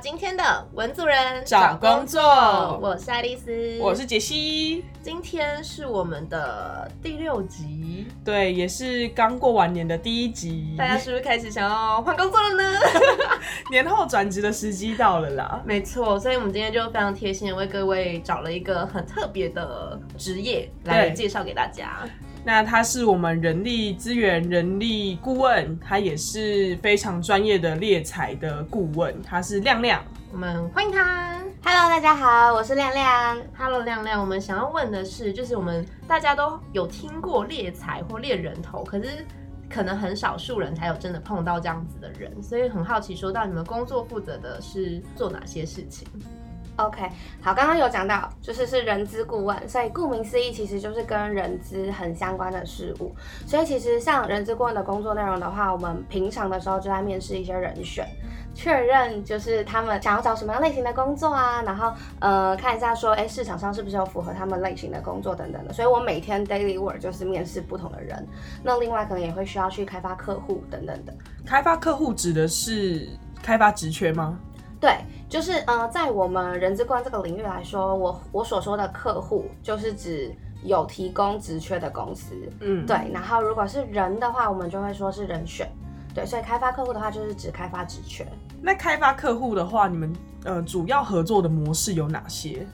今天的文组人找工作我是爱丽丝，我是杰西。今天是我们的第六集，对，也是刚过完年的第一集。大家是不是开始想要换工作了呢？年后转职的时机到了啦。没错，所以我们今天就非常贴心的为各位找了一个很特别的职业来介绍给大家。那他是我们人力资源人力顾问，他也是非常专业的猎才的顾问，他是亮亮，我们欢迎他。Hello，大家好，我是亮亮。Hello，亮亮，我们想要问的是，就是我们大家都有听过猎才或猎人头，可是可能很少数人才有真的碰到这样子的人，所以很好奇，说到你们工作负责的是做哪些事情？OK，好，刚刚有讲到，就是是人资顾问，所以顾名思义，其实就是跟人资很相关的事物。所以其实像人资顾问的工作内容的话，我们平常的时候就在面试一些人选，确认就是他们想要找什么样类型的工作啊，然后呃看一下说，哎，市场上是不是有符合他们类型的工作等等的。所以我每天 daily work 就是面试不同的人，那另外可能也会需要去开发客户等等的。开发客户指的是开发职缺吗？对，就是呃，在我们人资官这个领域来说，我我所说的客户就是指有提供职缺的公司，嗯，对。然后如果是人的话，我们就会说是人选，对。所以开发客户的话，就是指开发职缺。那开发客户的话，你们呃主要合作的模式有哪些？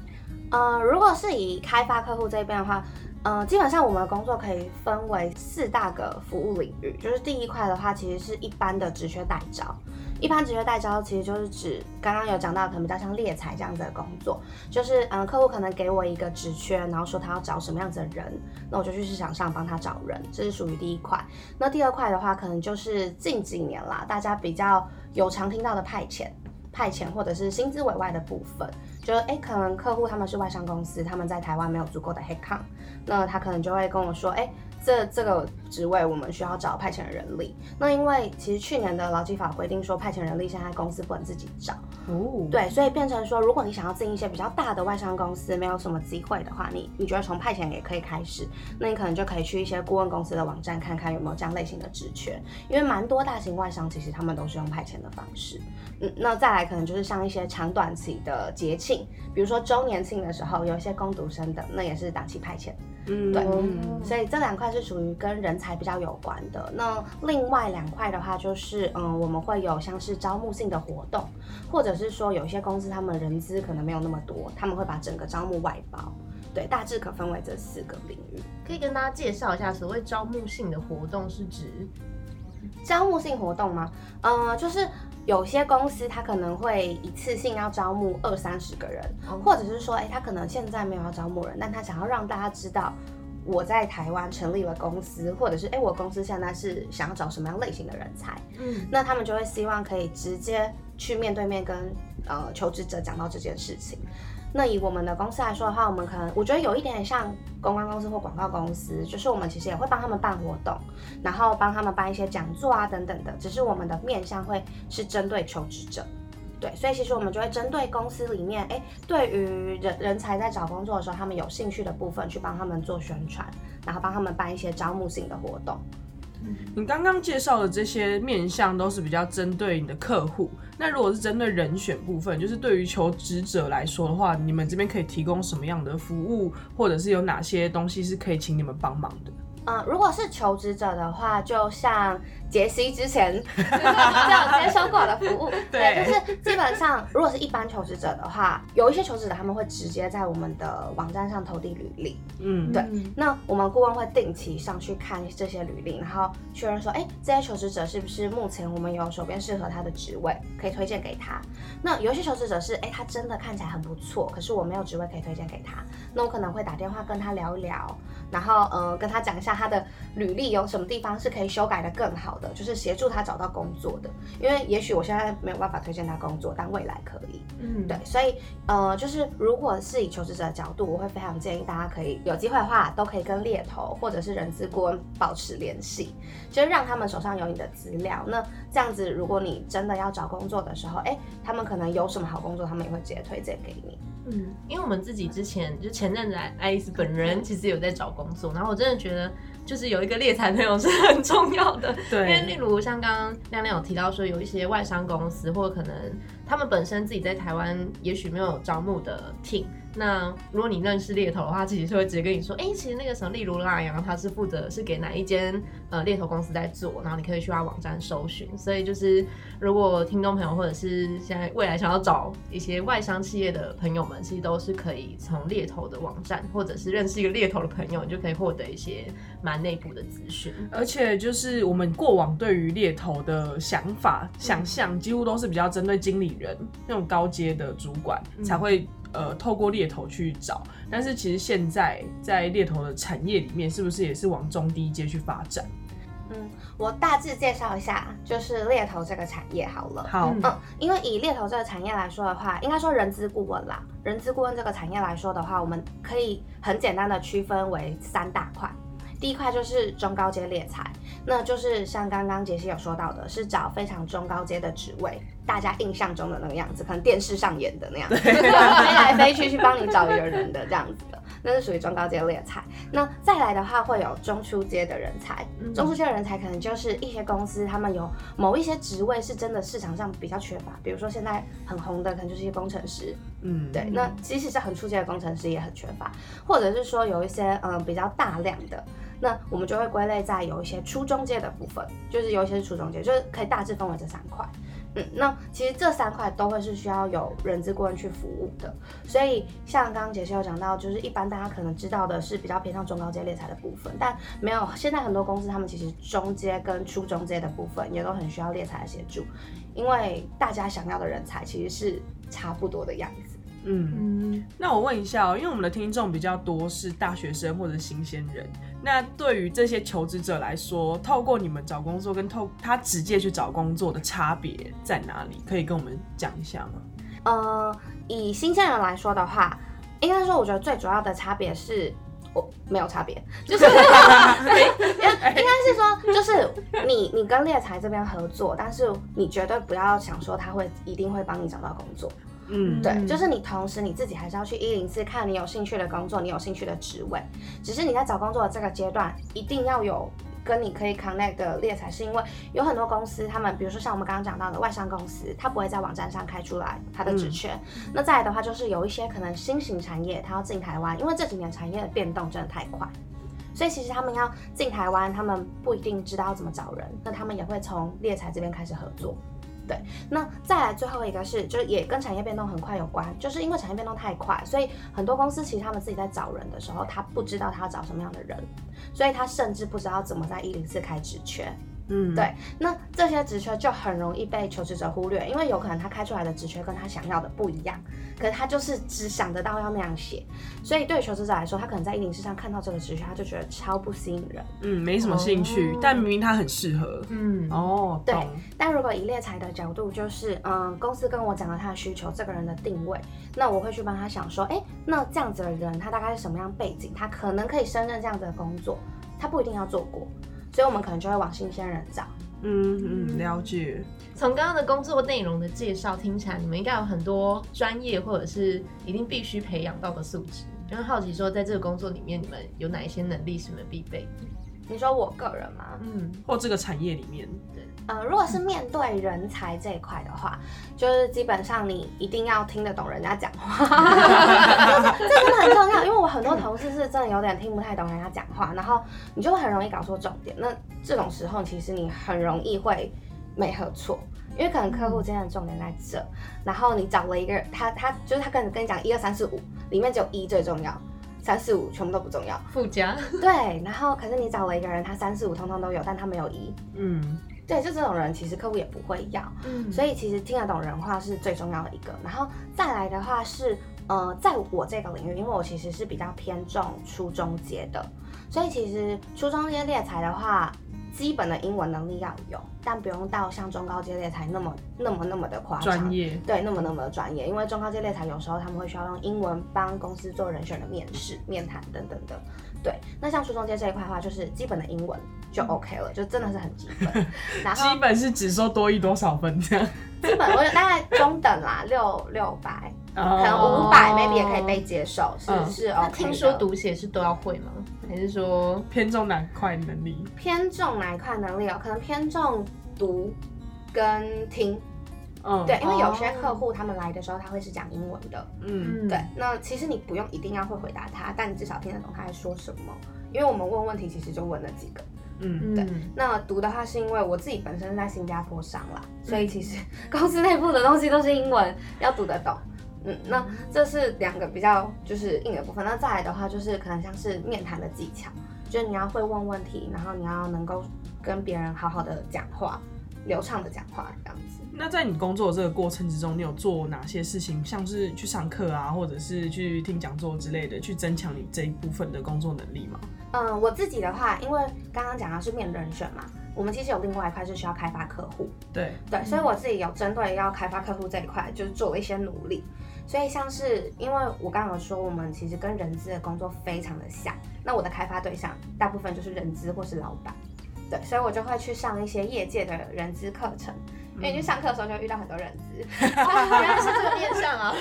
呃，如果是以开发客户这边的话。嗯，基本上我们的工作可以分为四大个服务领域，就是第一块的话，其实是一般的职缺代招。一般职缺代招其实就是指刚刚有讲到，可能比较像猎才这样子的工作，就是嗯，客户可能给我一个职缺，然后说他要找什么样子的人，那我就去市场上帮他找人，这是属于第一块。那第二块的话，可能就是近几年啦，大家比较有常听到的派遣。派遣或者是薪资委外的部分，就是哎，可能客户他们是外商公司，他们在台湾没有足够的 headcount，那他可能就会跟我说，哎。这这个职位我们需要找派遣人力，那因为其实去年的劳基法规定说派遣人力现在公司不能自己找，哦，对，所以变成说如果你想要进一些比较大的外商公司，没有什么机会的话，你你觉得从派遣也可以开始，那你可能就可以去一些顾问公司的网站看看有没有这样类型的职缺，因为蛮多大型外商其实他们都是用派遣的方式，嗯，那再来可能就是像一些长短期的节庆，比如说周年庆的时候，有一些工读生的，那也是短期派遣。嗯，对，所以这两块是属于跟人才比较有关的。那另外两块的话，就是嗯，我们会有像是招募性的活动，或者是说有一些公司他们人资可能没有那么多，他们会把整个招募外包。对，大致可分为这四个领域。可以跟大家介绍一下，所谓招募性的活动是指招募性活动吗？呃，就是。有些公司他可能会一次性要招募二三十个人，或者是说，哎，他可能现在没有要招募人，但他想要让大家知道我在台湾成立了公司，或者是哎，我公司现在是想要找什么样类型的人才，嗯，那他们就会希望可以直接去面对面跟呃求职者讲到这件事情。那以我们的公司来说的话，我们可能我觉得有一点点像公关公司或广告公司，就是我们其实也会帮他们办活动，然后帮他们办一些讲座啊等等的，只是我们的面向会是针对求职者，对，所以其实我们就会针对公司里面，哎，对于人人才在找工作的时候，他们有兴趣的部分去帮他们做宣传，然后帮他们办一些招募性的活动。你刚刚介绍的这些面向都是比较针对你的客户，那如果是针对人选部分，就是对于求职者来说的话，你们这边可以提供什么样的服务，或者是有哪些东西是可以请你们帮忙的？嗯，如果是求职者的话，就像杰西之前 就有接收过我的服务，对，就是基本上，如果是一般求职者的话，有一些求职者他们会直接在我们的网站上投递履历，嗯，对。那我们顾问会定期上去看这些履历，然后确认说，哎，这些求职者是不是目前我们有手边适合他的职位可以推荐给他？那有一些求职者是，哎，他真的看起来很不错，可是我没有职位可以推荐给他，那我可能会打电话跟他聊一聊，然后呃，跟他讲一下。他的履历有什么地方是可以修改的更好的，就是协助他找到工作的。因为也许我现在没有办法推荐他工作，但未来可以。嗯，对，所以呃，就是如果是以求职者的角度，我会非常建议大家可以有机会的话，都可以跟猎头或者是人资顾问保持联系，就是让他们手上有你的资料。那这样子，如果你真的要找工作的时候，哎，他们可能有什么好工作，他们也会直接推荐给你。嗯，因为我们自己之前就前阵子爱丽丝本人其实有在找工作，然后我真的觉得就是有一个猎才内容是很重要的。因为例，如像刚刚亮亮有提到说，有一些外商公司或可能他们本身自己在台湾也许没有招募的 team。那如果你认识猎头的话，其实是会直接跟你说，哎、其实那个什么，例如拉阳，他是负责是给哪一间呃猎头公司在做，然后你可以去他网站搜寻。所以就是如果听众朋友或者是现在未来想要找一些外商企业的朋友们，其实都是可以从猎头的网站，或者是认识一个猎头的朋友，你就可以获得一些蛮内部的资讯。而且就是我们过往对于猎头的想法、想象，几乎都是比较针对经理人那种高阶的主管嗯才会。呃，透过猎头去找，但是其实现在在猎头的产业里面，是不是也是往中低阶去发展？嗯，我大致介绍一下，就是猎头这个产业好了。好，嗯嗯，因为以猎头这个产业来说的话，应该说人资顾问啦，人资顾问这个产业来说的话，我们可以很简单的区分为三大块。第一块就是中高阶猎才，那就是像刚刚杰西有说到的，是找非常中高阶的职位，大家印象中的那个样子，可能电视上演的那样，飞来飞去去帮你找一个人的这样子的，那是属于中高阶猎才。那再来的话，会有中初阶的人才，嗯。中初阶的人才可能就是一些公司他们有某一些职位是真的市场上比较缺乏，比如说现在很红的可能就是一些工程师，嗯，对，那即使是很初阶的工程师也很缺乏，或者是说有一些嗯比较大量的，那我们就会归类在有一些初中阶的部分，就是有一些是初中阶，就是可以大致分为这三块。嗯，那其实这三块都会是需要有人资顾问去服务的，所以像刚刚杰西有讲到，就是一般大家可能知道的是比较偏向中高阶猎才的部分，但没有现在很多公司他们其实中阶跟初中阶的部分也都很需要猎才的协助，因为大家想要的人才其实是差不多的样子。嗯。嗯，那我问一下哦，因为我们的听众比较多是大学生或者新鲜人，那对于这些求职者来说，透过你们找工作跟透他直接去找工作的差别在哪里？可以跟我们讲一下吗？呃，以新鲜人来说的话，应该说我觉得最主要的差别是。我没有差别，就是 应该是说，就是你 你跟猎才这边合作，但是你绝对不要想说他会一定会帮你找到工作，嗯，对，嗯就是你同时你自己还是要去一零四看你有兴趣的工作，你有兴趣的职位。只是你在找工作的这个阶段，一定要有跟你可以 connect 的猎才，是因为有很多公司，他们比如说像我们刚刚讲到的外商公司，它不会在网站上开出来它的职缺。那再来的话，就是有一些可能新型产业，它要进台湾，因为这几年产业的变动真的太快。所以其实他们要进台湾，他们不一定知道怎么找人，那他们也会从猎才这边开始合作。对，那再来最后一个是，就是也跟产业变动很快有关，就是因为产业变动太快，所以很多公司其实他们自己在找人的时候，他不知道他要找什么样的人，所以他甚至不知道怎么在一零四开职缺。嗯，对，那这些职缺就很容易被求职者忽略，因为有可能他开出来的职缺跟他想要的不一样，可是他就是只想得到要那样写，所以对求职者来说，他可能在一零四上看到这个职缺，他就觉得超不吸引人。嗯，没什么兴趣，哦但明明他很适合。嗯，哦，对。但如果以猎才的角度，就是嗯，公司跟我讲了他的需求，这个人的定位，那我会去帮他想说，哎，那这样子的人他大概是什么样背景，他可能可以胜任这样子的工作，他不一定要做过，所以我们可能就会往新鲜人找。嗯嗯，了解。从刚刚的工作内容的介绍听起来，你们应该有很多专业或者是一定必须培养到的素质。就很好奇说，在这个工作里面，你们有哪一些能力是你们必备的？你说我个人吗？嗯，或这个产业里面，呃，如果是面对人才这一块的话，就是基本上你一定要听得懂人家讲话，这 这真的很重要。因为我很多同事是真的有点听不太懂人家讲话，然后你就会很容易搞错重点。那这种时候，其实你很容易会没合错，因为可能客户今天的重点在这，然后你找了一个人，他他就是他跟跟你讲一二三四五，里面只有一最重要，三四五全部都不重要。附加，对，然后可是你找了一个人，他三四五通通都有，但他没有一。嗯，对，就这种人，其实客户也不会要。嗯所以其实听得懂人话是最重要的一个。然后再来的话是，呃，在我这个领域，因为我其实是比较偏重初中阶的，所以其实初中阶猎才的话，基本的英文能力要有，但不用到像中高阶猎才那么那么那么的夸张。专业。对，那么那么的专业，因为中高阶猎才有时候他们会需要用英文帮公司做人选的面试、面谈等等的。对，那像初中阶这一块的话，就是基本的英文就 OK 了，就真的是很基本。然后基本是只说多一多少分这样。基本我大概中等啦，六六百可能五百 maybe 也可以被接受，是、嗯是那 OK 听说读写是都要会吗？还是说偏重哪块能力？偏重哪一块能力哦？可能偏重读跟听，嗯，对，因为有些哦。客户他们来的时候他会是讲英文的，嗯，对，那其实你不用一定要会回答他，但你至少听得懂他在说什么，因为我们问问题其实就问了几个。嗯，对嗯。那读的话是因为我自己本身是在新加坡上啦，所以其实 公司内部的东西都是英文，要读得懂。嗯，那这是两个比较就是硬的部分。那再来的话就是可能像是面谈的技巧，就是你要会问问题，然后你要能够跟别人好好的讲话，流畅的讲话这样子。那在你工作的这个过程之中，你有做哪些事情，像是去上课啊，或者是去听讲座之类的，去增强你这一部分的工作能力吗？嗯，我自己的话，因为刚刚讲到是面人选嘛，我们其实有另外一块是需要开发客户，对，对，所以我自己有针对要开发客户这一块，就是做了一些努力。所以像是因为我刚刚有说，我们其实跟人资的工作非常的像，那我的开发对象大部分就是人资或是老板，对，所以我就会去上一些业界的人资课程。因为你去上课的时候就会遇到很多人资，原来是这个面向啊！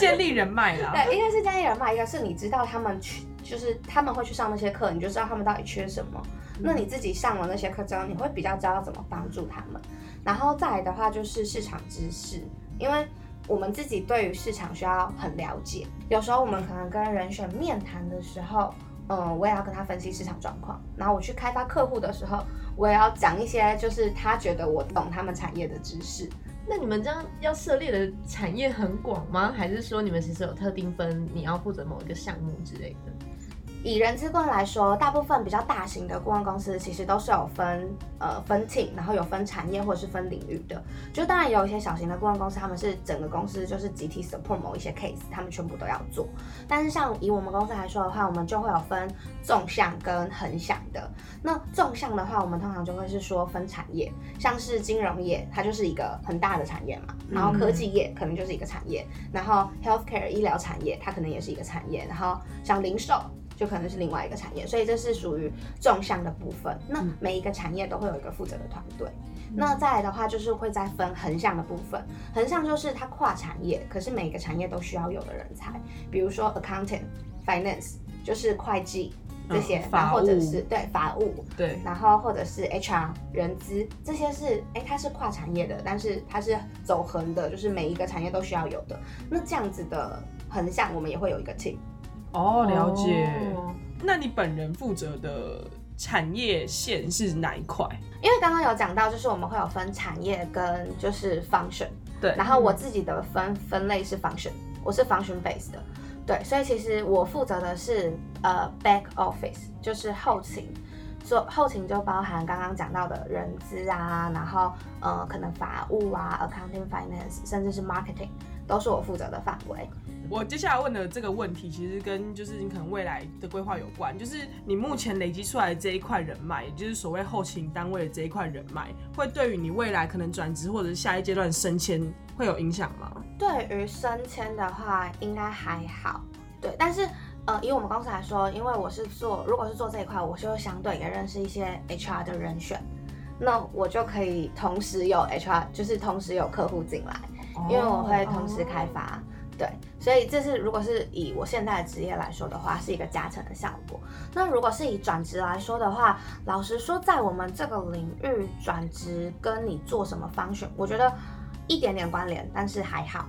建立人脉啦。对，一个是建立人脉，一个是你知道他们去，就是他们会去上那些课，你就知道他们到底缺什么。那你自己上了那些课之后，你会比较知道怎么帮助他们。然后再来的话就是市场知识，因为我们自己对于市场需要很了解。有时候我们可能跟人选面谈的时候，嗯，我也要跟他分析市场状况。然后我去开发客户的时候，我也要讲一些就是他觉得我懂他们产业的知识。那你们这样要涉猎的产业很广吗？还是说你们其实有特定分，你要负责某一个项目之类的？以人资顾问来说，大部分比较大型的顾问公司其实都是有分呃分 team，然后有分产业或者是分领域的。就当然有一些小型的顾问公司，他们是整个公司就是集体 support 某一些 case，他们全部都要做。但是像以我们公司来说的话，我们就会有分纵向跟横向的。那纵向的话，我们通常就会是说分产业，像是金融业，它就是一个很大的产业嘛，然后科技业可能就是一个产业，然后 healthcare 医疗产业它可能也是一个产业，然后像零售。就可能是另外一个产业，所以这是属于纵向的部分。那每一个产业都会有一个负责的团队。那再来的话，就是会再分横向的部分。横向就是它跨产业，可是每一个产业都需要有的人才，比如说 accountant、finance，就是会计这些，嗯然后或者是对法务，对，然后或者是 HR 人资，这些是哎，它是跨产业的，但是它是走横的，就是每一个产业都需要有的。那这样子的横向，我们也会有一个 team。哦，了解。哦那你本人负责的产业线是哪一块？因为刚刚有讲到，就是我们会有分产业跟就是 function，对然后我自己的分分类是 function，我是 function based 的，对，所以其实我负责的是呃 back office，就是后勤，做后勤就包含刚刚讲到的人资啊，然后呃可能法务啊，accounting finance，甚至是 marketing，都是我负责的范围。我接下来问的这个问题，其实跟就是你可能未来的规划有关，就是你目前累积出来的这一块人脉，也就是所谓后勤单位的这一块人脉，会对于你未来可能转职或者是下一阶段升迁会有影响吗？对于升迁的话，应该还好。对，但是呃，以我们公司来说，因为我是做，如果是做这一块，我就相对也认识一些 HR 的人选，那我就可以同时有 HR，就是同时有客户进来，因为我会同时开发。对，所以这是如果是以我现在的职业来说的话，是一个加成的效果。那如果是以转职来说的话，老实说，在我们这个领域转职跟你做什么方选，我觉得一点点关联，但是还好。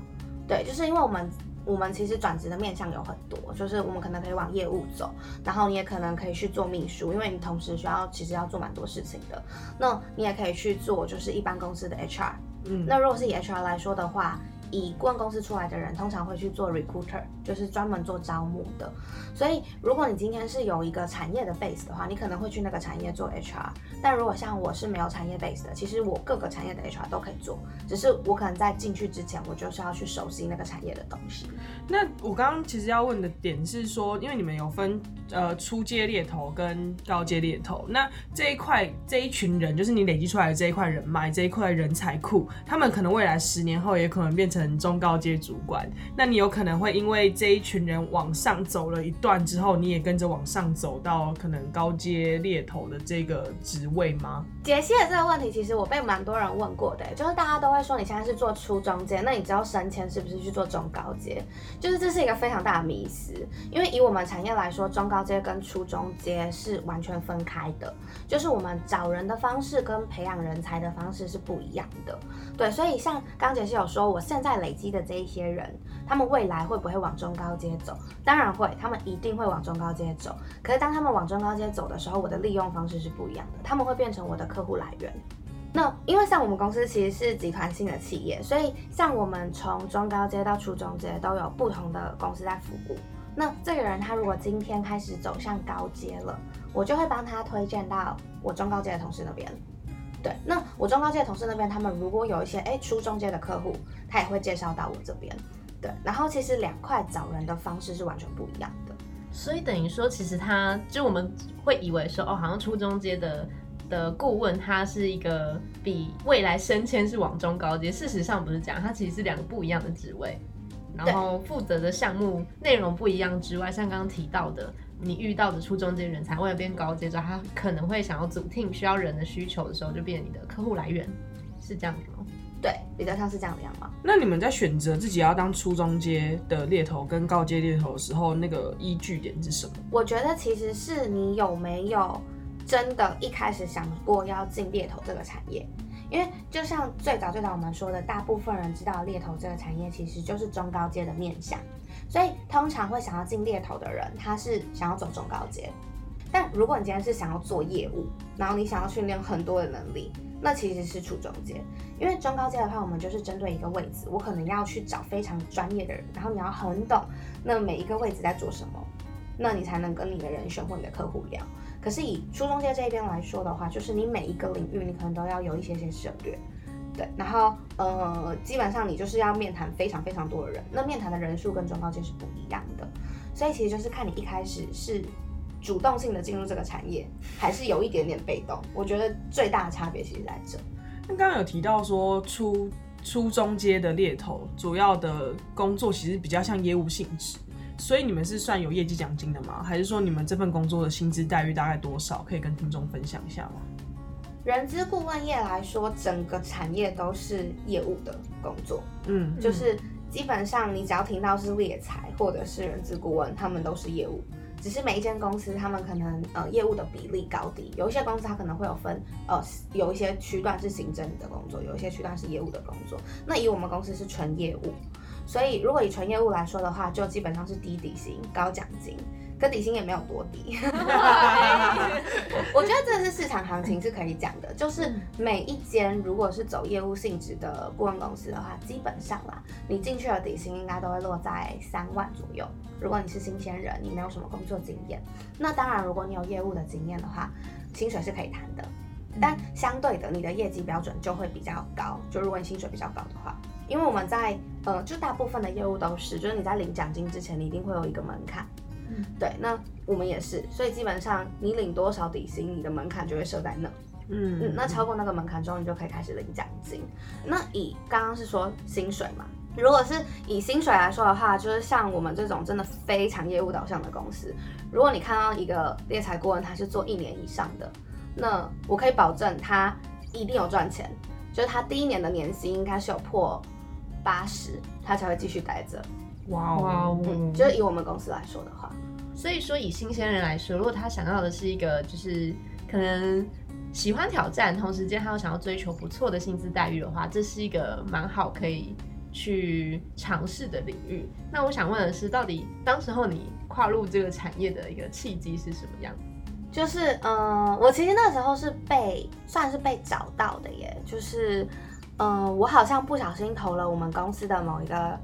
对，就是因为我们我们其实转职的面向有很多，就是我们可能可以往业务走，然后你也可能可以去做秘书，因为你同时需要其实要做蛮多事情的。那你也可以去做就是一般公司的 HR。嗯，那如果是以 HR 来说的话，以顾问公司出来的人，通常会去做 recruiter，就是专门做招募的。所以，如果你今天是有一个产业的 base 的话，你可能会去那个产业做 HR。但如果像我是没有产业 base 的，其实我各个产业的 HR 都可以做，只是我可能在进去之前，我就是要去熟悉那个产业的东西。那我刚刚其实要问的点是说，因为你们有分呃初阶猎头跟高阶猎头。那这一块这一群人，就是你累积出来的这一块人脉，这一块人才库，他们可能未来十年后也可能变成中高阶主管。那你有可能会因为这一群人往上走了一段之后，你也跟着往上走到可能高阶猎头的这个职位吗？杰西的这个问题，其实我被蛮多人问过的，就是大家都会说你现在是做初中阶，那你知道升迁是不是去做中高阶？就是这是一个非常大的迷思，因为以我们产业来说，中高阶跟初中阶是完全分开的，就是我们找人的方式跟培养人才的方式是不一样的。对，所以像刚杰西有说，我现在在累积的这一些人，他们未来会不会往中高阶走？当然会，他们一定会往中高阶走。可是当他们往中高阶走的时候，我的利用方式是不一样的，他们会变成我的客户来源。那因为像我们公司其实是集团性的企业，所以像我们从中高阶到初中阶都有不同的公司在服务。那这个人他如果今天开始走向高阶了，我就会帮他推荐到我中高阶的同事那边。对，那我中高阶的同事那边，他们如果有一些哎初中阶的客户，他也会介绍到我这边。对，然后其实两块找人的方式是完全不一样的。所以等于说，其实他就我们会以为说，哦，好像初中阶的的顾问，他是一个比未来升迁是往中高阶。事实上不是这样，他其实是两个不一样的职位，然后负责的项目内容不一样之外，像刚刚提到的，你遇到的初中阶人才为了变高阶之后，他可能会想要组 team 需要人的需求的时候，就变你的客户来源，是这样子吗？对，比较像是这样的样貌。那你们在选择自己要当初中阶的猎头跟高阶猎头的时候，那个依据点是什么？我觉得其实是你有没有真的一开始想过要进猎头这个产业，因为就像最早最早我们说的，大部分人知道猎头这个产业其实就是中高阶的面向，所以通常会想要进猎头的人，他是想要走中高阶。但如果你今天是想要做业务，然后你想要训练很多的能力，那其实是初中阶。因为中高阶的话，我们就是针对一个位置，我可能要去找非常专业的人，然后你要很懂那每一个位置在做什么，那你才能跟你的人选或你的客户聊。可是以初中阶这一边来说的话，就是你每一个领域你可能都要有一些些涉略，对，然后呃，基本上你就是要面谈非常非常多的人，那面谈的人数跟中高阶是不一样的，所以其实就是看你一开始是。主动性的进入这个产业，还是有一点点被动。我觉得最大的差别其实在这。那刚刚有提到说初初中阶的猎头，主要的工作其实比较像业务性质，所以你们是算有业绩奖金的吗？还是说你们这份工作的薪资待遇大概多少？可以跟听众分享一下吗？人资顾问业来说，整个产业都是业务的工作。嗯，就是基本上你只要听到是猎才或者是人资顾问，他们都是业务。只是每一间公司，他们可能呃业务的比例高低，有一些公司它可能会有分，呃有一些区段是行政的工作，有一些区段是业务的工作。那以我们公司是纯业务，所以如果以纯业务来说的话，就基本上是低底薪高奖金。跟底薪也没有多低，我觉得这是市场行情是可以讲的。就是每一间如果是走业务性质的顾问公司的话，基本上啦，你进去的底薪应该都会落在三万左右。如果你是新鲜人，你没有什么工作经验，那当然如果你有业务的经验的话，薪水是可以谈的。但相对的，你的业绩标准就会比较高。就如果你薪水比较高的话，因为我们在呃，就大部分的业务都是，就是你在领奖金之前，你一定会有一个门槛。嗯对，那我们也是，所以基本上你领多少底薪，你的门槛就会设在那。嗯嗯，那超过那个门槛之后，你就可以开始领奖金。那以刚刚是说薪水嘛，如果是以薪水来说的话，就是像我们这种真的非常业务导向的公司，如果你看到一个猎才顾问他是做一年以上的，那我可以保证他一定有赚钱，就是他第一年的年薪应该是有破八十，他才会继续待着。哇哦，就是以我们公司来说的话，所以说以新鲜人来说，如果他想要的是一个就是可能喜欢挑战，同时间他又想要追求不错的薪资待遇的话，这是一个蛮好可以去尝试的领域。那我想问的是，到底当时候你跨入这个产业的一个契机是什么样？就是嗯，我其实那时候是被算是被找到的耶，就是嗯，我好像不小心投了我们公司的某一个。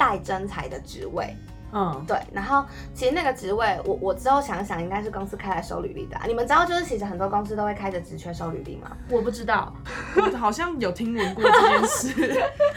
带真才的职位，嗯，对，然后其实那个职位，我我之后想想，应该是公司开来收履历的、啊。你们知道，就是其实很多公司都会开着职缺收履历吗？我不知道，我好像有听闻过这件事，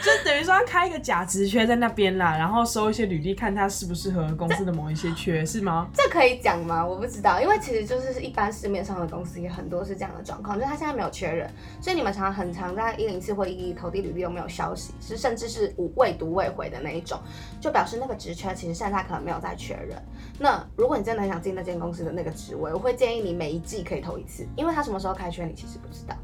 就等于说他开一个假职缺在那边啦，然后收一些履历，看他适不适合公司的某一些缺，是吗？这可以讲吗？我不知道，因为其实就是一般市面上的公司也很多是这样的状况，就是他现在没有缺人，所以你们常常很常在一零四或一一投递履历都没有消息，是甚至是无未读未回的那一种，就表示那个职缺其实现在可能没有再缺人。那如果你真的很想进那间公司的那个职位，我会建议你每一季可以投一次，因为他什么时候开缺你其实不知道。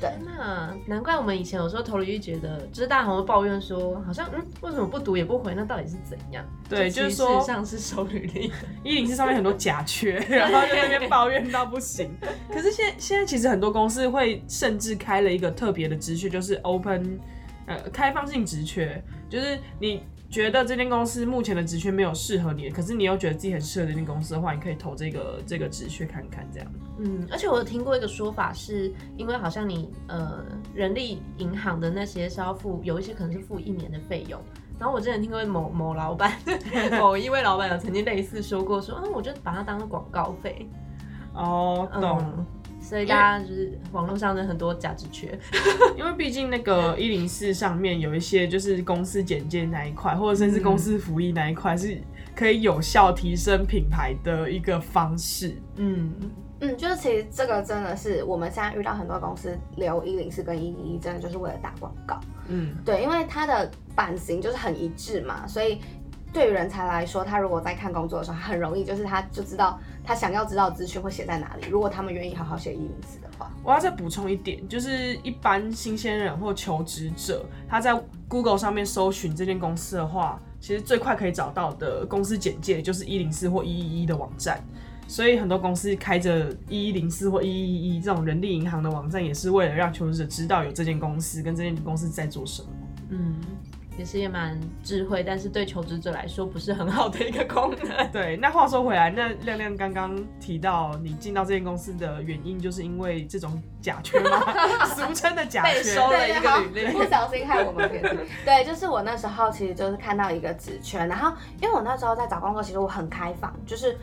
对那难怪我们以前有时候投履历觉得，就是大家好像抱怨说，好像嗯，为什么不读也不回？那到底是怎样？对就就是说上是收履历的。一零四上面很多假缺，然后就在那边抱怨到不行。可是现在现在其实很多公司会甚至开了一个特别的职缺，就是 open 呃开放性职缺，就是你觉得这间公司目前的职缺没有适合你，可是你又觉得自己很适合这间公司的话，你可以投这个这个职缺看看这样。嗯，而且我有听过一个说法是，因为好像你呃人力银行的那些是要付有一些可能是付一年的费用。然后我之前听过某某老板，某一位老板有曾经类似说过说，嗯，我就把它当广告费。哦，懂。嗯，所以大家就是网络上的很多假职缺。因为毕竟那个一零四上面有一些就是公司简介那一块，或者甚至公司福利那一块，是可以有效提升品牌的一个方式。嗯，嗯，就是其实这个真的是我们现在遇到很多公司留一零四跟一一一，真的就是为了打广告。嗯，对，因为它的版型就是很一致嘛，所以对于人才来说，他如果在看工作的时候，他很容易就是他就知道他想要知道资讯会写在哪里。如果他们愿意好好写一零四的话，我要再补充一点，就是一般新鲜人或求职者，他在 Google 上面搜寻这间公司的话，其实最快可以找到的公司简介就是一零四或一一一的网站。所以很多公司开着一一零四或一一一这种人力银行的网站，也是为了让求职者知道有这间公司跟这间公司在做什么。嗯，也是也蛮智慧，但是对求职者来说不是很好的一个功能。对，那话说回来，那亮亮刚刚提到你进到这间公司的原因，就是因为这种假缺吗？俗称的假缺。被收了一个历不小心害我们。对，就是我那时候其实就是看到一个职缺，然后因为我那时候在找工作，其实我很开放，就是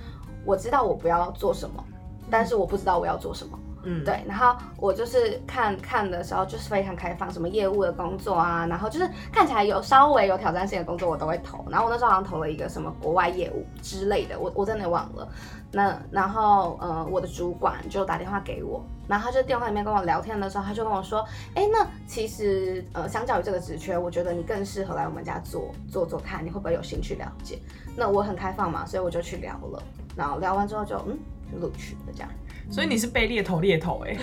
我知道我不要做什么，但是我不知道我要做什么。嗯，对，然后我就是看看的时候就是非常开放，什么业务的工作啊，然后就是看起来有稍微有挑战性的工作我都会投。然后我那时候好像投了一个什么国外业务之类的，我我真的忘了。那然后呃，我的主管就打电话给我，然后他就电话里面跟我聊天的时候，他就跟我说，哎，那其实呃，相较于这个职缺，我觉得你更适合来我们家做做做看，你会不会有兴趣了解？那我很开放嘛，所以我就去聊了。然后聊完之后就嗯，录取了这样。所以你是被猎头猎头哎、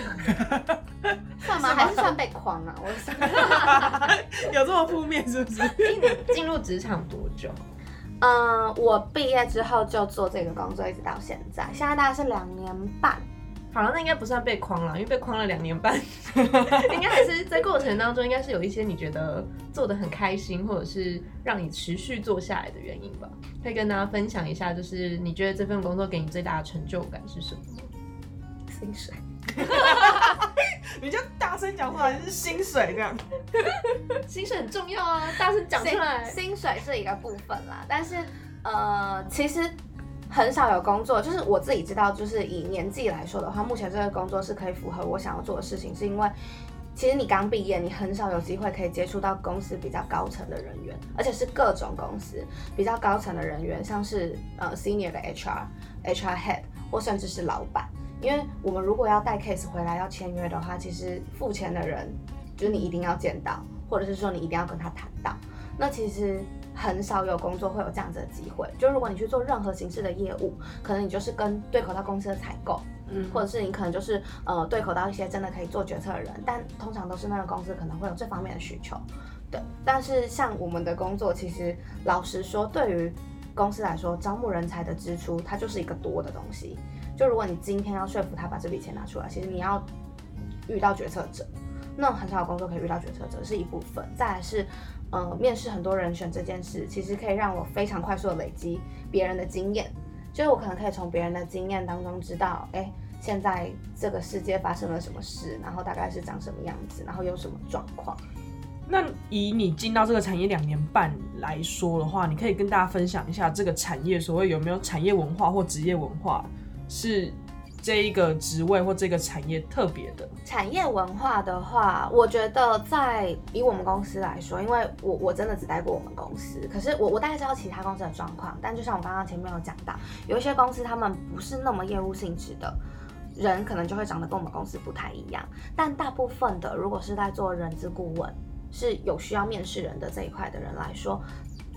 算吗？还是算被框啊？我想，有这么负面是不是？进入职场多久？嗯，我毕业之后就做这个工作，一直到现在，现在大概是两年半。好了，那应该不算被框了，因为被框了两年半，应该还是在过程当中，应该是有一些你觉得做的很开心，或者是让你持续做下来的原因吧。可以跟大家分享一下，就是你觉得这份工作给你最大的成就感是什么？薪水，你就大声讲出来是薪水这样。薪水很重要啊，大声讲出来。薪薪水是一个部分啦，但是呃，其实很少有工作，就是我自己知道，就是以年纪来说的话，目前这个工作是可以符合我想要做的事情，是因为。其实你刚毕业，你很少有机会可以接触到公司比较高层的人员，而且是各种公司比较高层的人员，像是呃 senior 的 HR、HR head 或甚至是老板。因为我们如果要带 case 回来要签约的话，其实付钱的人就是你一定要见到，或者是说你一定要跟他谈到。那其实很少有工作会有这样子的机会。就如果你去做任何形式的业务，可能你就是跟对口到公司的采购，嗯或者是你可能就是呃对口到一些真的可以做决策的人，但通常都是那个公司可能会有这方面的需求。对，但是像我们的工作，其实老实说，对于公司来说，招募人才的支出它就是一个多的东西。就如果你今天要说服他把这笔钱拿出来，其实你要遇到决策者，那很少有工作可以遇到决策者是一部分。再来是，呃，面试很多人选这件事，其实可以让我非常快速的累积别人的经验，就是我可能可以从别人的经验当中知道，哎，现在这个世界发生了什么事，然后大概是长什么样子，然后有什么状况。那以你进到这个产业两年半来说的话，你可以跟大家分享一下这个产业所谓有没有产业文化或职业文化是这一个职位或这个产业特别的。产业文化的话，我觉得在以我们公司来说，因为我我真的只待过我们公司，可是我我大概知道其他公司的状况，但就像我刚刚前面有讲到，有一些公司他们不是那么业务性质的。人可能就会长得跟我们公司不太一样，但大部分的如果是在做人资顾问，是有需要面试人的这一块的人来说，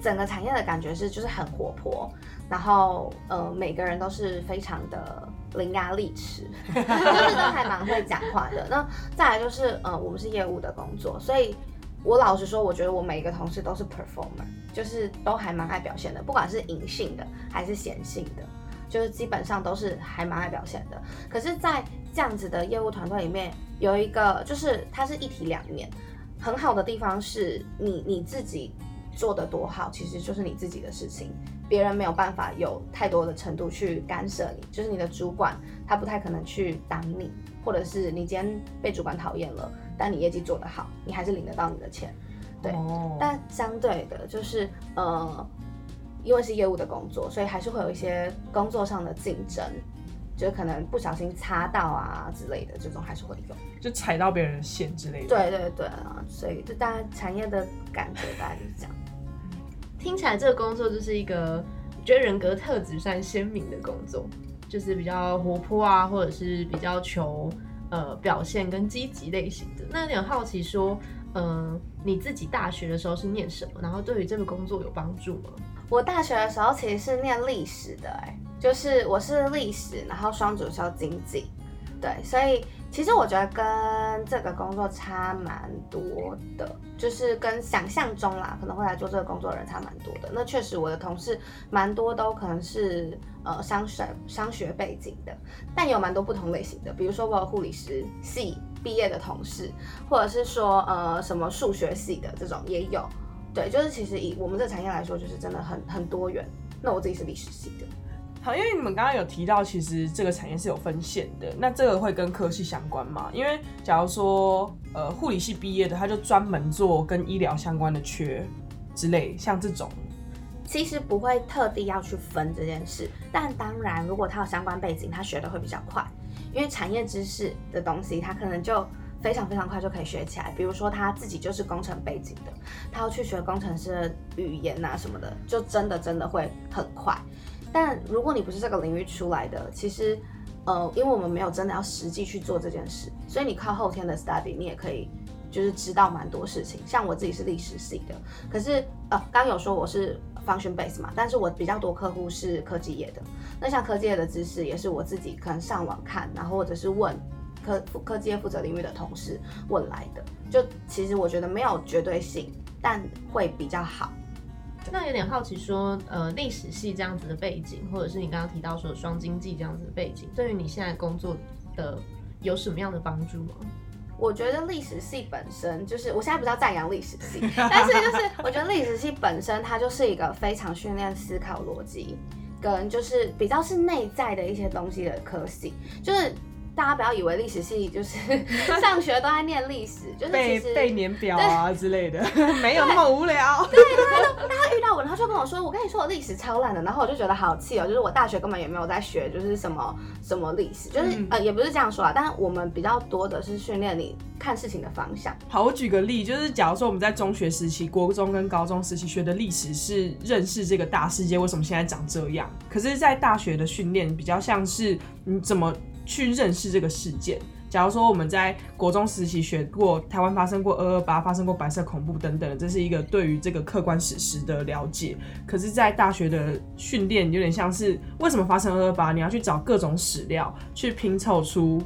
整个产业的感觉是就是很活泼，然后呃每个人都是非常的伶牙俐齿，就是都还蛮会讲话的。那再来就是呃我们是业务的工作，所以我老实说，我觉得我每一个同事都是 performer，就是都还蛮爱表现的，不管是隐性的还是显性的。就是基本上都是还蛮爱表现的，可是，在这样子的业务团队里面，有一个就是它是一体两面，很好的地方是你你自己做的多好，其实就是你自己的事情，别人没有办法有太多的程度去干涉你，就是你的主管他不太可能去挡你，或者是你今天被主管讨厌了，但你业绩做得好，你还是领得到你的钱，对，但相对的就是呃。因为是业务的工作，所以还是会有一些工作上的竞争，就是可能不小心擦到啊之类的，这种还是会有，就踩到别人的线之类的。对对对啊，所以就大家产业的感觉大概就是这样。听起来这个工作就是一个觉得人格特质算鲜明的工作，就是比较活泼啊，或者是比较求呃表现跟积极类型的。那有点好奇说，嗯，你自己大学的时候是念什么？然后对于这个工作有帮助吗？我大学的时候其实是念历史的，哎，就是我是历史，然后双主修经济，对，所以其实我觉得跟这个工作差蛮多的，就是跟想象中啦，可能会来做这个工作的人差蛮多的。那确实我的同事蛮多都可能是呃商学商学背景的，但有蛮多不同类型的，比如说我有护理师系毕业的同事，或者是说呃什么数学系的这种也有。对，就是其实以我们这个产业来说，就是真的很很多元。那我自己是历史系的，好，因为你们刚刚有提到，其实这个产业是有分线的。那这个会跟科系相关吗？因为假如说，呃，护理系毕业的，他就专门做跟医疗相关的缺之类，像这种，其实不会特地要去分这件事。但当然，如果他有相关背景，他学的会比较快，因为产业知识的东西，他可能就。非常非常快就可以学起来，比如说他自己就是工程背景的，他要去学工程师的语言啊什么的，就真的真的会很快。但如果你不是这个领域出来的，其实，呃，因为我们没有真的要实际去做这件事，所以你靠后天的 study，你也可以就是知道蛮多事情。像我自己是历史系的，可是呃，刚有说我是 function base 嘛，但是我比较多客户是科技业的，那像科技业的知识也是我自己可能上网看，然后或者是问。科科技业负责领域的同事问来的，就其实我觉得没有绝对性，但会比较好。那有点好奇，说呃历史系这样子的背景，或者是你刚刚提到说双经济这样子的背景，对于你现在工作的有什么样的帮助吗？我觉得历史系本身就是，我现在不是要赞扬历史系，但是就是我觉得历史系本身它就是一个非常训练思考逻辑，跟就是比较是内在的一些东西的科系，就是。大家不要以为历史系就是 上学都在念历史，就是背背年表啊之类的，没有那么无聊。对，他就大遇到我，然后就跟我说：“我跟你说，我历史超烂的。”然后我就觉得好气哦，就是我大学根本也没有在学，就是什么什么历史，就是呃也不是这样说啊。但是我们比较多的是训练你看事情的方向。好，我举个例，就是假如说我们在中学时期、国中跟高中时期学的历史是认识这个大世界为什么现在长这样，可是，在大学的训练比较像是你怎么。去认识这个事件。假如说我们在国中时期学过台湾发生过二二八，发生过白色恐怖等等，这是一个对于这个客观史实的了解。可是，在大学的训练有点像是为什么发生二二八，你要去找各种史料，去拼凑出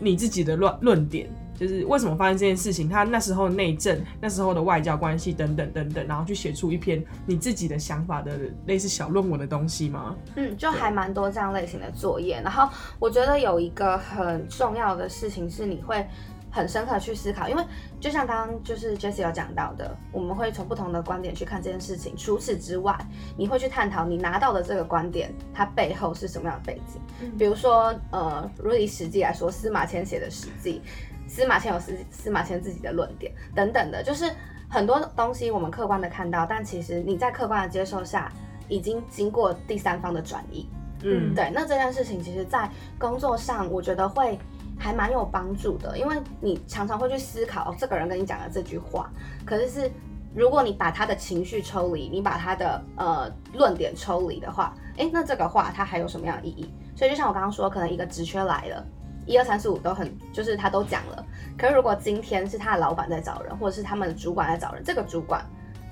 你自己的论论点。就是为什么发生这件事情，他那时候内政、那时候的外交关系等等等等，然后去写出一篇你自己的想法的类似小论文的东西吗？嗯，就还蛮多这样类型的作业。然后我觉得有一个很重要的事情是，你会很深刻去思考，因为就像刚刚就是 Jesse 有讲到的，我们会从不同的观点去看这件事情。除此之外，你会去探讨你拿到的这个观点，它背后是什么样的背景？比如说，呃，如以史记来说，司马迁写的史记。司马迁有司司马迁自己的论点等等的，就是很多东西我们客观的看到，但其实你在客观的接受下，已经经过第三方的转移。嗯，对，那这件事情其实，在工作上，我觉得会还蛮有帮助的，因为你常常会去思考，哦，这个人跟你讲的这句话，可是是如果你把他的情绪抽离，你把他的呃论点抽离的话，诶，那这个话它还有什么样的意义？所以就像我刚刚说，可能一个职缺来了，一二三四五都很，就是他都讲了，可是如果今天是他的老板在找人，或者是他们的主管在找人，这个主管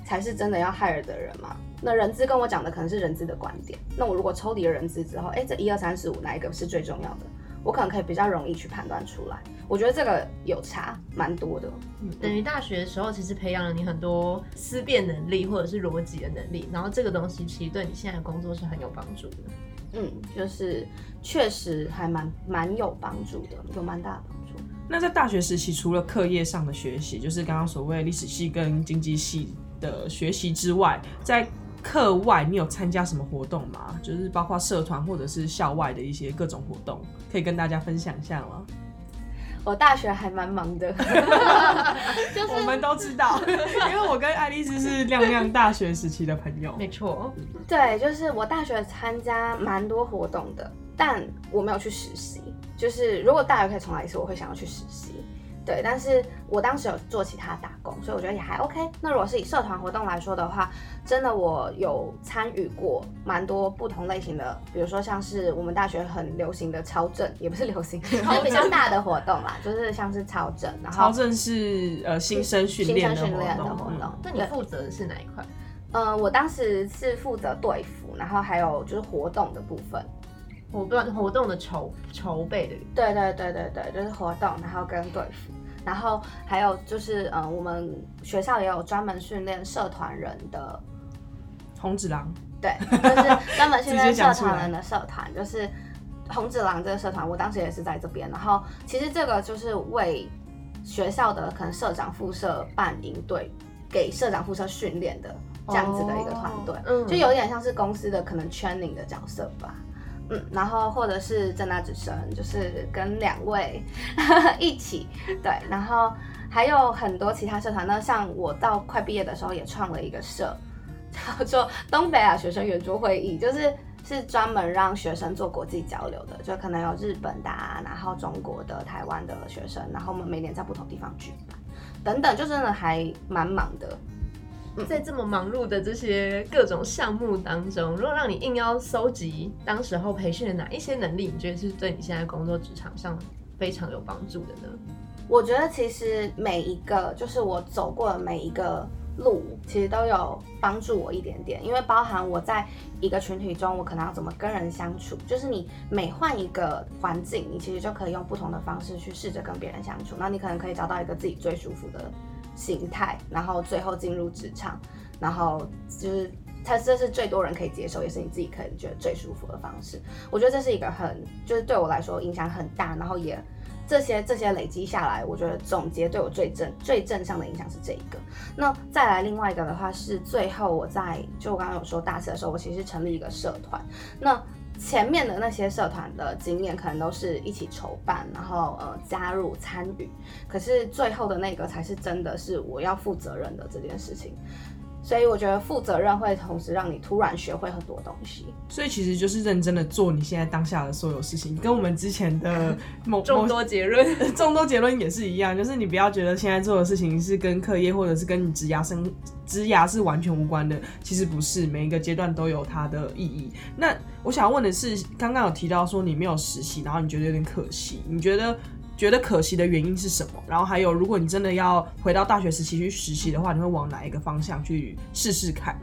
才是真的要 hire 的人嘛？那人资跟我讲的可能是人资的观点，那我如果抽离了人资之后，哎，这一二三四五哪一个是最重要的？我可能可以比较容易去判断出来。我觉得这个有差蛮多的。等于大学的时候，其实培养了你很多思辨能力或者是逻辑的能力，然后这个东西其实对你现在的工作是很有帮助的。嗯，就是确实还蛮蛮有帮助的，有蛮大的帮助。那在大学时期，除了课业上的学习，就是刚刚所谓历史系跟经济系的学习之外，在课外你有参加什么活动吗？就是包括社团或者是校外的一些各种活动，可以跟大家分享一下吗？我大学还蛮忙的，就是我们都知道，因为我跟爱丽丝是亮亮大学时期的朋友。没错，对，就是我大学参加蛮多活动的，但我没有去实习。就是如果大学可以重来一次，我会想要去实习。对，但是我当时有做其他打工，所以我觉得也还 OK。那如果是以社团活动来说的话，真的我有参与过蛮多不同类型的，比如说像是我们大学很流行的超正，也不是流行，就比较大的活动啦，就是像是超正，然后超正是呃新生训练的新生训练的活动，活动。那你负责的是哪一块？呃，我当时是负责队服，然后还有就是活动的部分。活动活动的筹筹备的，对对对对对，就是活动，然后跟队服，然后还有就是，嗯、我们学校也有专门训练社团人的，红子郎。对，就是专门训练社团人的社团，就是红子郎这个社团，我当时也是在这边，然后其实这个就是为学校的可能社长、副社办营队，给社长、副社训练的这样子的一个团队，嗯就有点像是公司的可能 training 的角色吧。嗯，然后或者是正大之声，就是跟两位 一起对，然后还有很多其他社团呢。像我到快毕业的时候也创了一个社，叫做东北亚学生圆桌会议，就是是专门让学生做国际交流的，就可能有日本的、啊，然后中国的、台湾的学生，然后我们每年在不同地方举办，等等，就真的还蛮忙的。在这么忙碌的这些各种项目当中，如果让你硬要搜集当时候培训的哪一些能力，你觉得是对你现在工作职场上非常有帮助的呢？我觉得其实每一个就是我走过的每一个路，其实都有帮助我一点点，因为包含我在一个群体中，我可能要怎么跟人相处，就是你每换一个环境，你其实就可以用不同的方式去试着跟别人相处，那你可能可以找到一个自己最舒服的形态，然后最后进入职场，然后就是。它这是最多人可以接受，也是你自己可以觉得最舒服的方式。我觉得这是一个很，就是对我来说影响很大，然后也这些这些累积下来，我觉得总结对我最正最正向的影响是这一个。那再来另外一个的话是最后我在就我刚刚有说大四的时候，我其实成立一个社团。那前面的那些社团的经验可能都是一起筹办，然后呃加入参与，可是最后的那个才是真的是我要负责任的这件事情。所以我觉得负责任会同时让你突然学会很多东西。所以其实就是认真的做你现在当下的所有事情，跟我们之前的 某某众多结论，众多结论也是一样，就是你不要觉得现在做的事情是跟课业或者是跟你职涯生职涯是完全无关的，其实不是，每一个阶段都有它的意义。那我想问的是，刚刚有提到说你没有实习，然后你觉得有点可惜，你觉得觉得可惜的原因是什么？然后还有，如果你真的要回到大学时期去实习的话，你会往哪一个方向去试试看？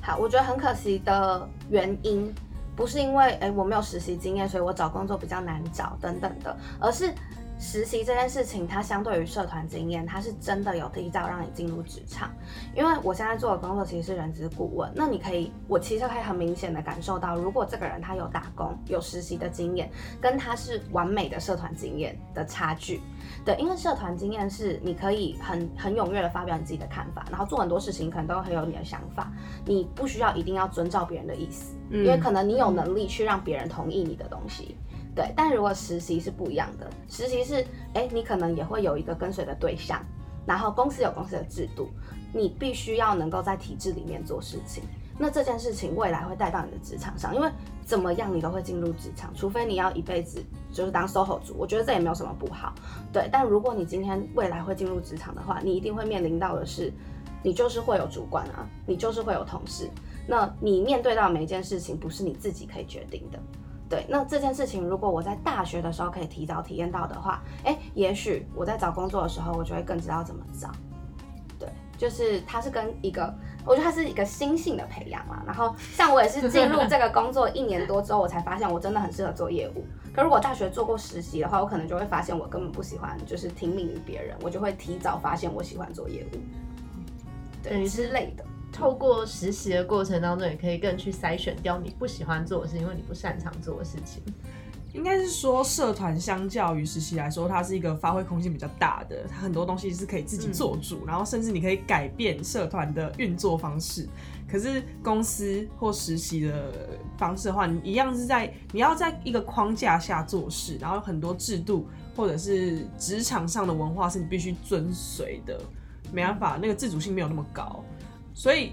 好，我觉得很可惜的原因，不是因为哎我没有实习经验，所以我找工作比较难找等等的，而是实习这件事情，它相对于社团经验，它是真的有提早让你进入职场。因为我现在做的工作其实是人资顾问，那你可以，我其实可以很明显的感受到，如果这个人他有打工、有实习的经验，跟他是完美的社团经验的差距。对，因为社团经验是你可以很很踊跃的发表你自己的看法，然后做很多事情可能都很有你的想法，你不需要一定要遵照别人的意思，因为可能你有能力去让别人同意你的东西。对，但如果实习是不一样的，实习是，哎，你可能也会有一个跟随的对象，然后公司有公司的制度，你必须要能够在体制里面做事情。那这件事情未来会带到你的职场上，因为怎么样你都会进入职场，除非你要一辈子就是当 SOHO 族，我觉得这也没有什么不好。对，但如果你今天未来会进入职场的话，你一定会面临到的是，你就是会有主管啊，你就是会有同事，那你面对到每一件事情不是你自己可以决定的。对，那这件事情如果我在大学的时候可以提早体验到的话，哎，也许我在找工作的时候，我就会更知道怎么找。对，就是它是跟一个，我觉得它是一个心性的培养嘛。然后像我也是进入这个工作一年多之后，我才发现我真的很适合做业务。可如果大学做过实习的话，我可能就会发现我根本不喜欢，就是听命于别人，我就会提早发现我喜欢做业务，对之类的。透过实习的过程当中，也可以更去筛选掉你不喜欢做的事情，因为你不擅长做的事情。应该是说，社团相较于实习来说，它是一个发挥空间比较大的，它很多东西是可以自己做主，然后甚至你可以改变社团的运作方式。可是公司或实习的方式的话，你一样是在你要在一个框架下做事，然后很多制度或者是职场上的文化是你必须遵随的，没办法，那个自主性没有那么高。所以，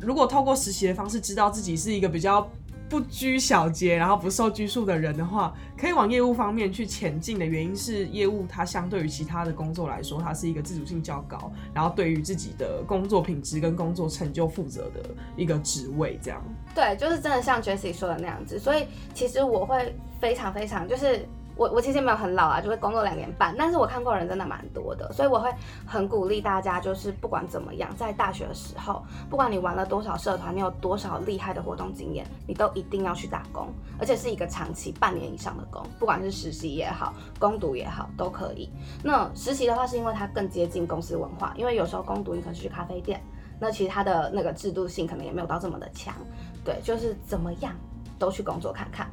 如果透过实习的方式知道自己是一个比较。不拘小节，然后不受拘束的人的话，可以往业务方面去前进的原因是，业务它相对于其他的工作来说，它是一个自主性较高，然后对于自己的工作品质跟工作成就负责的一个职位。这样，对，就是真的像 Jessie 说的那样子。所以，其实我会非常非常就是。我我其实没有很老啊，就会工作两年半，但是我看过人真的蛮多的，所以我会很鼓励大家，就是不管怎么样，在大学的时候，不管你玩了多少社团，你有多少厉害的活动经验，你都一定要去打工，而且是一个长期半年以上的工，不管是实习也好，攻读也好，都可以。那实习的话，是因为它更接近公司文化，因为有时候攻读你可能去咖啡店，那其实它的那个制度性可能也没有到这么的强，对，就是怎么样都去工作看看。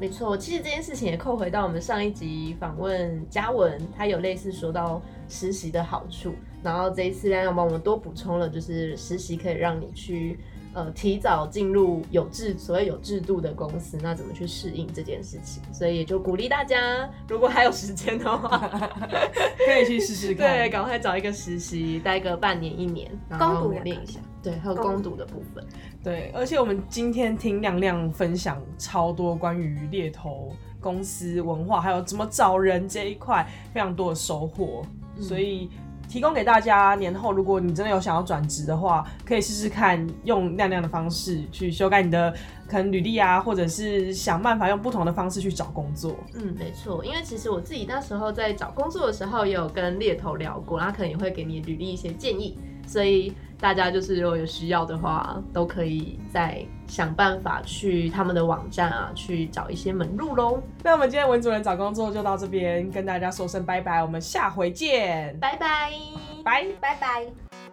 没错，其实这件事情也扣回到我们上一集访问嘉文，他有类似说到实习的好处，然后这一次亮亮帮我们多补充了，就是实习可以让你去呃提早进入有制所谓有制度的公司，那怎么去适应这件事情？所以也就鼓励大家，如果还有时间的话，可以去试试 看，对，赶快找一个实习，待个半年一年，然后磨练一下。对，还有攻读的部分。对，而且我们今天听亮亮分享超多关于猎头公司文化，还有怎么找人这一块，非常多的收获。所以提供给大家，年后如果你真的有想要转职的话，可以试试看用亮亮的方式去修改你的可能履历啊，或者是想办法用不同的方式去找工作。嗯，没错，因为其实我自己那时候在找工作的时候，也有跟猎头聊过，他可能也会给你履历一些建议，所以。大家就是如果有需要的话，都可以再想办法去他们的网站啊，去找一些门路喽。那我们今天文主任找工作就到这边，跟大家说声拜拜，我们下回见，拜拜，拜拜拜。